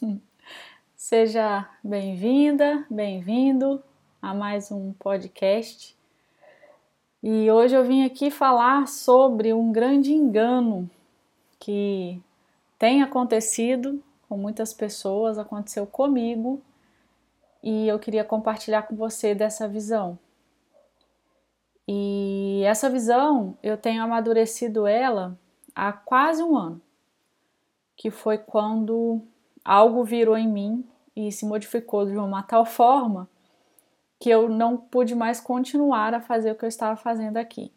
Seja bem-vinda, bem-vindo a mais um podcast. E hoje eu vim aqui falar sobre um grande engano que tem acontecido com muitas pessoas, aconteceu comigo, e eu queria compartilhar com você dessa visão. E essa visão eu tenho amadurecido ela há quase um ano, que foi quando algo virou em mim e se modificou de uma tal forma que eu não pude mais continuar a fazer o que eu estava fazendo aqui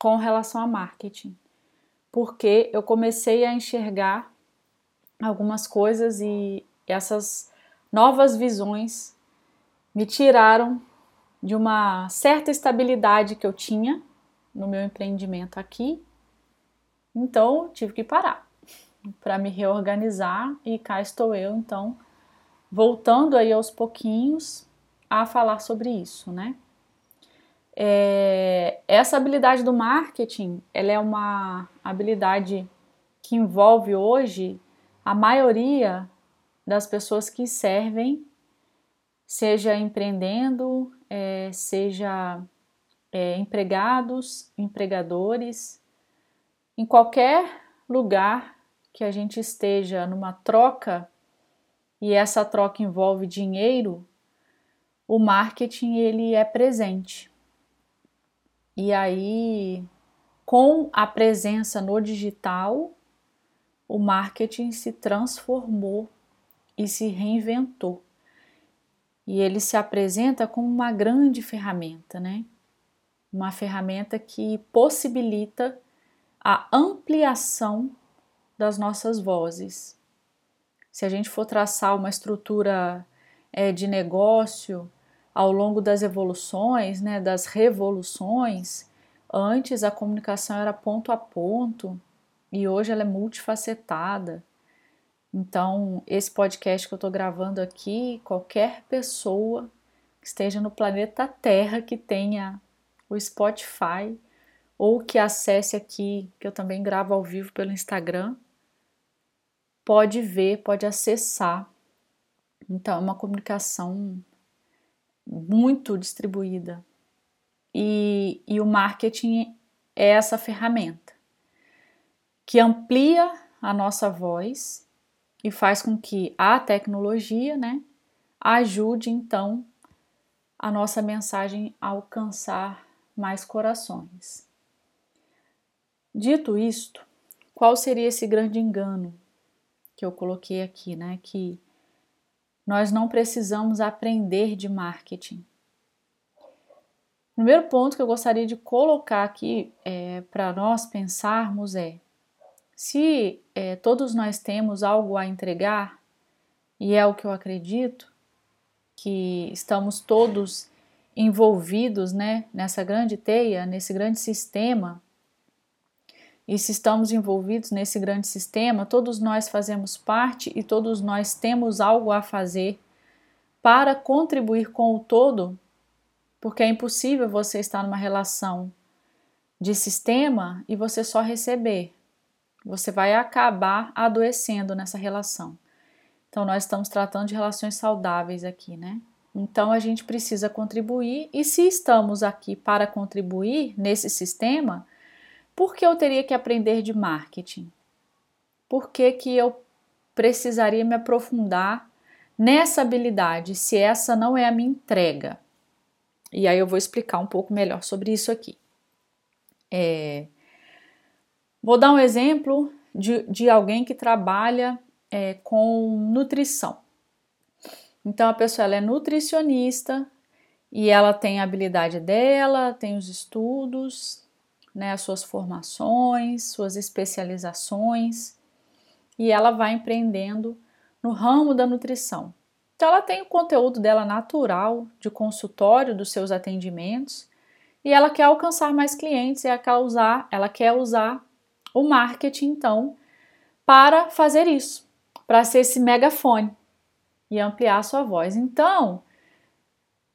com relação a marketing, porque eu comecei a enxergar algumas coisas e essas novas visões me tiraram de uma certa estabilidade que eu tinha no meu empreendimento aqui. Então, tive que parar para me reorganizar e cá estou eu, então, voltando aí aos pouquinhos a falar sobre isso, né? É, essa habilidade do marketing, ela é uma habilidade que envolve hoje a maioria das pessoas que servem, seja empreendendo, é, seja é, empregados, empregadores, em qualquer lugar que a gente esteja numa troca e essa troca envolve dinheiro, o marketing ele é presente. E aí, com a presença no digital, o marketing se transformou e se reinventou. E ele se apresenta como uma grande ferramenta, né? Uma ferramenta que possibilita a ampliação das nossas vozes. Se a gente for traçar uma estrutura é, de negócio ao longo das evoluções, né, das revoluções, antes a comunicação era ponto a ponto e hoje ela é multifacetada. Então, esse podcast que eu estou gravando aqui, qualquer pessoa que esteja no planeta Terra que tenha o Spotify ou que acesse aqui, que eu também gravo ao vivo pelo Instagram, pode ver, pode acessar. Então, é uma comunicação muito distribuída. E, e o marketing é essa ferramenta que amplia a nossa voz e faz com que a tecnologia né, ajude então a nossa mensagem a alcançar mais corações. Dito isto, qual seria esse grande engano que eu coloquei aqui, né? Que nós não precisamos aprender de marketing. O primeiro ponto que eu gostaria de colocar aqui é, para nós pensarmos é: se é, todos nós temos algo a entregar, e é o que eu acredito, que estamos todos envolvidos né, nessa grande teia, nesse grande sistema e se estamos envolvidos nesse grande sistema, todos nós fazemos parte e todos nós temos algo a fazer para contribuir com o todo, porque é impossível você estar numa relação de sistema e você só receber. Você vai acabar adoecendo nessa relação. Então, nós estamos tratando de relações saudáveis aqui, né? Então, a gente precisa contribuir, e se estamos aqui para contribuir nesse sistema, por que eu teria que aprender de marketing? Por que, que eu precisaria me aprofundar nessa habilidade se essa não é a minha entrega? E aí eu vou explicar um pouco melhor sobre isso aqui. É, vou dar um exemplo de, de alguém que trabalha é, com nutrição. Então a pessoa ela é nutricionista e ela tem a habilidade dela, tem os estudos, né, as suas formações, suas especializações, e ela vai empreendendo no ramo da nutrição. Então, ela tem o conteúdo dela natural de consultório dos seus atendimentos e ela quer alcançar mais clientes e ela quer usar, ela quer usar o marketing, então, para fazer isso, para ser esse megafone e ampliar a sua voz. Então,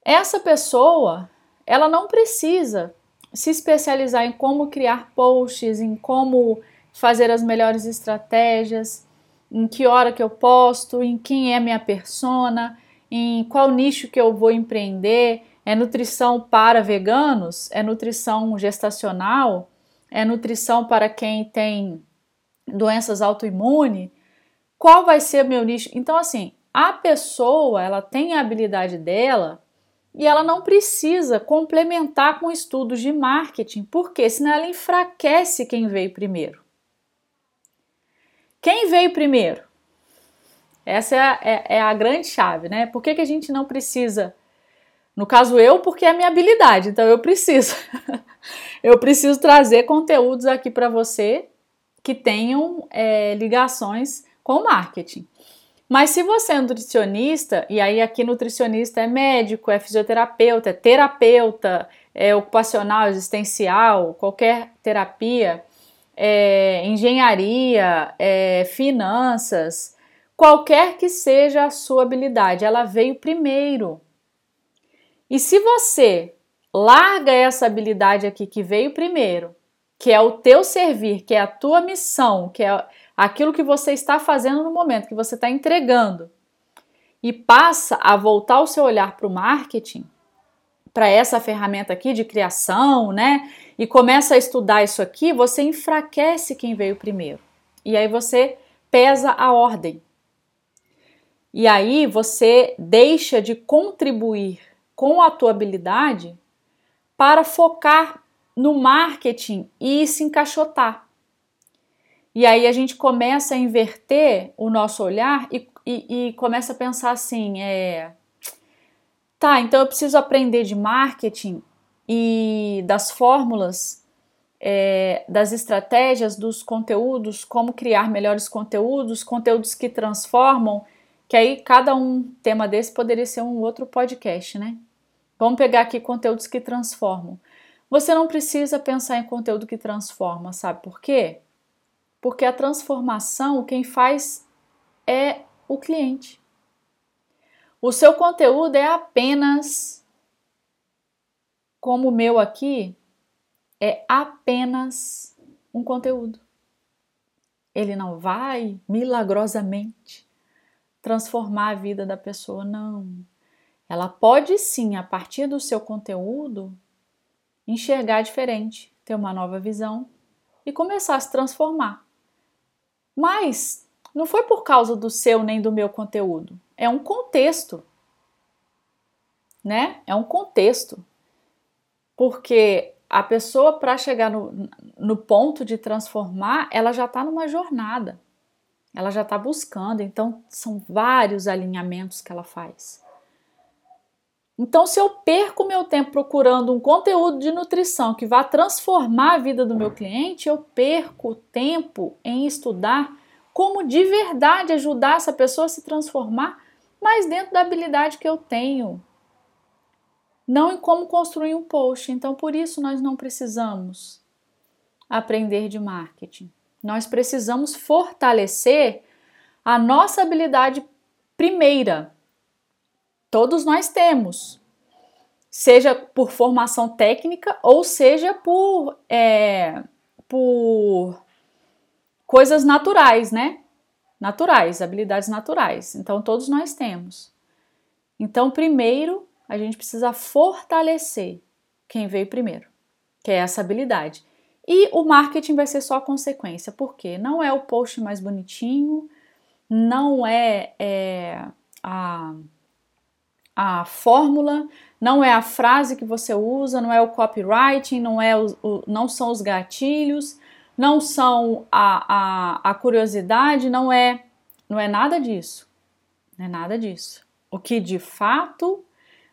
essa pessoa, ela não precisa se especializar em como criar posts, em como fazer as melhores estratégias, em que hora que eu posto, em quem é minha persona, em qual nicho que eu vou empreender. É nutrição para veganos? É nutrição gestacional? É nutrição para quem tem doenças autoimunes? Qual vai ser meu nicho? Então, assim, a pessoa ela tem a habilidade dela e ela não precisa complementar com estudos de marketing, porque senão ela enfraquece quem veio primeiro. Quem veio primeiro? Essa é a, é, é a grande chave, né? Por que, que a gente não precisa? No caso, eu, porque é a minha habilidade, então eu preciso. eu preciso trazer conteúdos aqui para você que tenham é, ligações com o marketing. Mas se você é nutricionista, e aí aqui nutricionista é médico, é fisioterapeuta, é terapeuta, é ocupacional, existencial, qualquer terapia, é engenharia, é finanças, qualquer que seja a sua habilidade, ela veio primeiro. E se você larga essa habilidade aqui que veio primeiro, que é o teu servir, que é a tua missão, que é aquilo que você está fazendo no momento, que você está entregando, e passa a voltar o seu olhar para o marketing, para essa ferramenta aqui de criação, né? E começa a estudar isso aqui, você enfraquece quem veio primeiro. E aí você pesa a ordem. E aí você deixa de contribuir com a tua habilidade para focar no marketing e se encaixotar. E aí a gente começa a inverter o nosso olhar e, e, e começa a pensar assim: é, tá, então eu preciso aprender de marketing e das fórmulas, é, das estratégias, dos conteúdos, como criar melhores conteúdos, conteúdos que transformam, que aí cada um tema desse poderia ser um outro podcast, né? Vamos pegar aqui conteúdos que transformam. Você não precisa pensar em conteúdo que transforma, sabe por quê? Porque a transformação, quem faz é o cliente. O seu conteúdo é apenas, como o meu aqui, é apenas um conteúdo. Ele não vai milagrosamente transformar a vida da pessoa, não. Ela pode sim, a partir do seu conteúdo, enxergar diferente, ter uma nova visão e começar a se transformar. Mas não foi por causa do seu nem do meu conteúdo. É um contexto. Né? É um contexto. Porque a pessoa, para chegar no, no ponto de transformar, ela já está numa jornada. Ela já está buscando. Então, são vários alinhamentos que ela faz. Então, se eu perco meu tempo procurando um conteúdo de nutrição que vá transformar a vida do meu cliente, eu perco tempo em estudar como de verdade ajudar essa pessoa a se transformar, mas dentro da habilidade que eu tenho. Não em como construir um post. Então, por isso, nós não precisamos aprender de marketing. Nós precisamos fortalecer a nossa habilidade primeira, Todos nós temos, seja por formação técnica ou seja por, é, por coisas naturais, né? Naturais, habilidades naturais. Então, todos nós temos. Então, primeiro, a gente precisa fortalecer quem veio primeiro, que é essa habilidade. E o marketing vai ser só a consequência, porque não é o post mais bonitinho, não é, é a a fórmula, não é a frase que você usa, não é o copywriting, não, é o, o não são os gatilhos, não são a, a, a curiosidade, não é, não é nada disso. Não é nada disso. O que de fato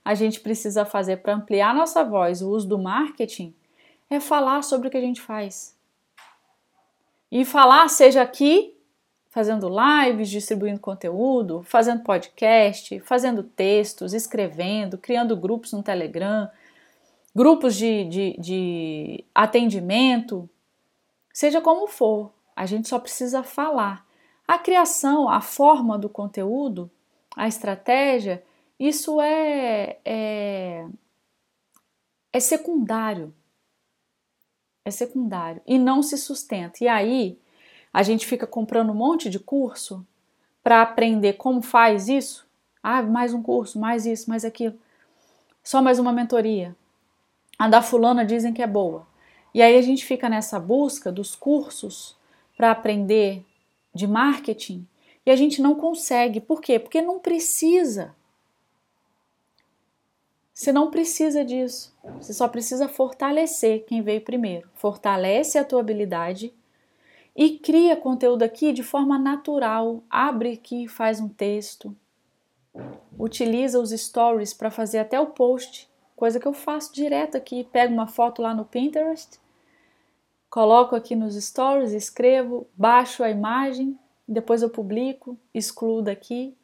a gente precisa fazer para ampliar nossa voz, o uso do marketing, é falar sobre o que a gente faz. E falar, seja aqui fazendo lives, distribuindo conteúdo, fazendo podcast, fazendo textos, escrevendo, criando grupos no Telegram, grupos de, de, de atendimento, seja como for, a gente só precisa falar. A criação, a forma do conteúdo, a estratégia, isso é, é, é secundário. É secundário e não se sustenta. E aí a gente fica comprando um monte de curso para aprender como faz isso. Ah, mais um curso, mais isso, mais aquilo. Só mais uma mentoria. A da fulana dizem que é boa. E aí a gente fica nessa busca dos cursos para aprender de marketing e a gente não consegue. Por quê? Porque não precisa. Você não precisa disso. Você só precisa fortalecer quem veio primeiro. Fortalece a tua habilidade e cria conteúdo aqui de forma natural. Abre aqui, faz um texto. Utiliza os stories para fazer até o post, coisa que eu faço direto aqui. Pego uma foto lá no Pinterest, coloco aqui nos stories, escrevo, baixo a imagem, depois eu publico, excluo daqui,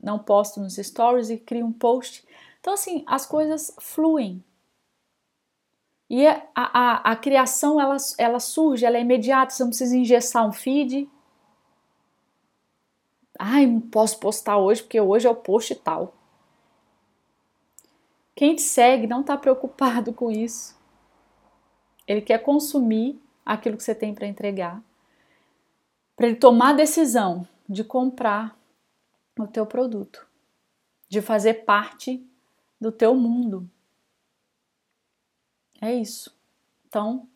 não posto nos stories e crio um post. Então, assim, as coisas fluem. E a, a, a criação, ela, ela surge, ela é imediata, você não precisa engessar um feed. Ai, não posso postar hoje porque hoje é o post tal. Quem te segue não está preocupado com isso. Ele quer consumir aquilo que você tem para entregar, para ele tomar a decisão de comprar o teu produto, de fazer parte do teu mundo. É isso. Então,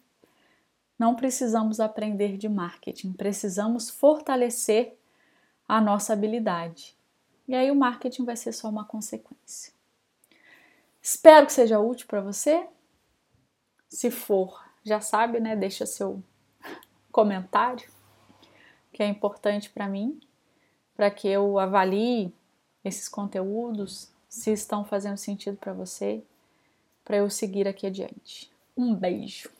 não precisamos aprender de marketing, precisamos fortalecer a nossa habilidade. E aí o marketing vai ser só uma consequência. Espero que seja útil para você. Se for, já sabe, né? Deixa seu comentário, que é importante para mim, para que eu avalie esses conteúdos, se estão fazendo sentido para você, para eu seguir aqui adiante. Um beijo.